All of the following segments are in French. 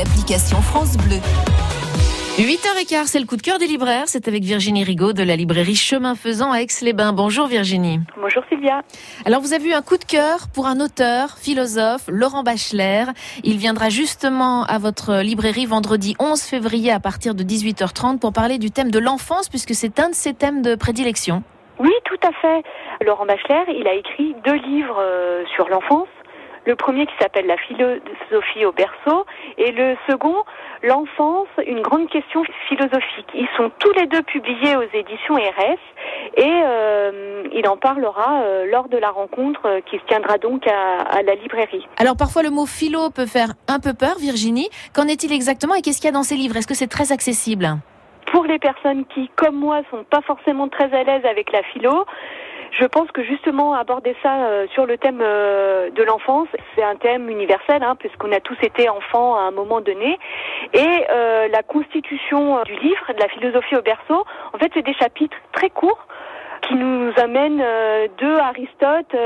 l'application France Bleu. 8h15, c'est le coup de cœur des libraires. C'est avec Virginie Rigaud de la librairie Chemin Faisant à Aix-les-Bains. Bonjour Virginie. Bonjour Sylvia. Alors vous avez eu un coup de cœur pour un auteur, philosophe, Laurent Bachelard. Il viendra justement à votre librairie vendredi 11 février à partir de 18h30 pour parler du thème de l'enfance puisque c'est un de ses thèmes de prédilection. Oui, tout à fait. Laurent Bachelard, il a écrit deux livres euh, sur l'enfance. Le premier qui s'appelle La philosophie au berceau et le second L'enfance, une grande question philosophique. Ils sont tous les deux publiés aux éditions RS et euh, il en parlera euh, lors de la rencontre euh, qui se tiendra donc à, à, la librairie. Alors parfois le mot philo peut faire un peu peur, Virginie. Qu'en est-il exactement et qu'est-ce qu'il y a dans ces livres? Est-ce que c'est très accessible? Pour les personnes qui, comme moi, sont pas forcément très à l'aise avec la philo, je pense que justement aborder ça euh, sur le thème euh, de l'enfance, c'est un thème universel, hein, puisqu'on a tous été enfants à un moment donné. Et euh, la constitution du livre, de la philosophie au berceau, en fait, c'est des chapitres très courts qui nous amènent de Aristote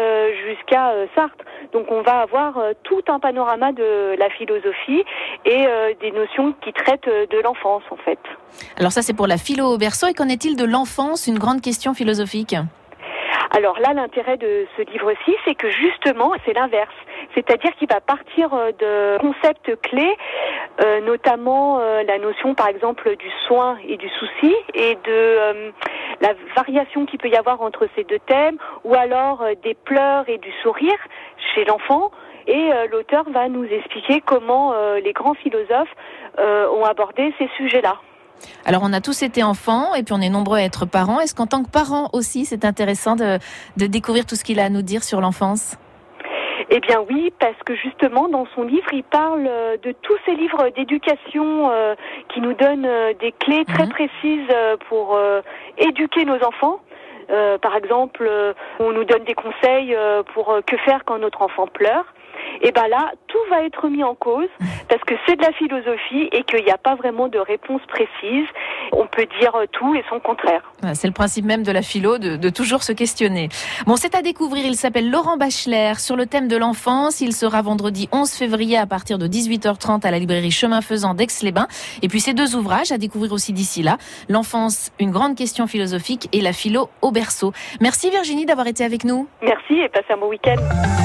jusqu'à Sartre. Donc on va avoir tout un panorama de la philosophie et des notions qui traitent de l'enfance en fait. Alors ça c'est pour la philo au berceau et qu'en est-il de l'enfance, une grande question philosophique alors là, l'intérêt de ce livre-ci, c'est que justement, c'est l'inverse. C'est-à-dire qu'il va partir euh, de concepts clés, euh, notamment euh, la notion, par exemple, du soin et du souci, et de la variation qu'il peut y avoir entre ces deux thèmes, ou alors des pleurs et du sourire chez l'enfant. Et l'auteur va nous expliquer comment les grands philosophes ont abordé ces sujets-là. Alors on a tous été enfants et puis on est nombreux à être parents. Est-ce qu'en tant que parents aussi, c'est intéressant de, découvrir tout ce qu'il a à nous dire sur l'enfance? Eh bien oui, parce que justement dans son livre, il parle euh, de tous ces livres d'éducation euh, qui nous donnent euh, des clés très mhm. précises pour éduquer nos enfants. par exemple, on nous donne des conseils pour que faire quand notre enfant pleure et ben là, tout va être mis en cause parce que c'est de la philosophie et qu'il n'y a pas vraiment de réponse précise. On peut dire tout et son contraire. C'est le principe même de la philo, de, toujours se questionner. Bon, c'est à découvrir. Il s'appelle Laurent Bachelard sur le thème de l'enfance. Il sera vendredi 11 février à partir de 18h30 à la librairie Chemin Faisant d'Aix-les-Bains. Et puis ces deux ouvrages à découvrir aussi d'ici là. L'enfance, une grande question philosophique et la philo au berceau. Merci Virginie d'avoir été avec nous. Merci et passez un bon week-end.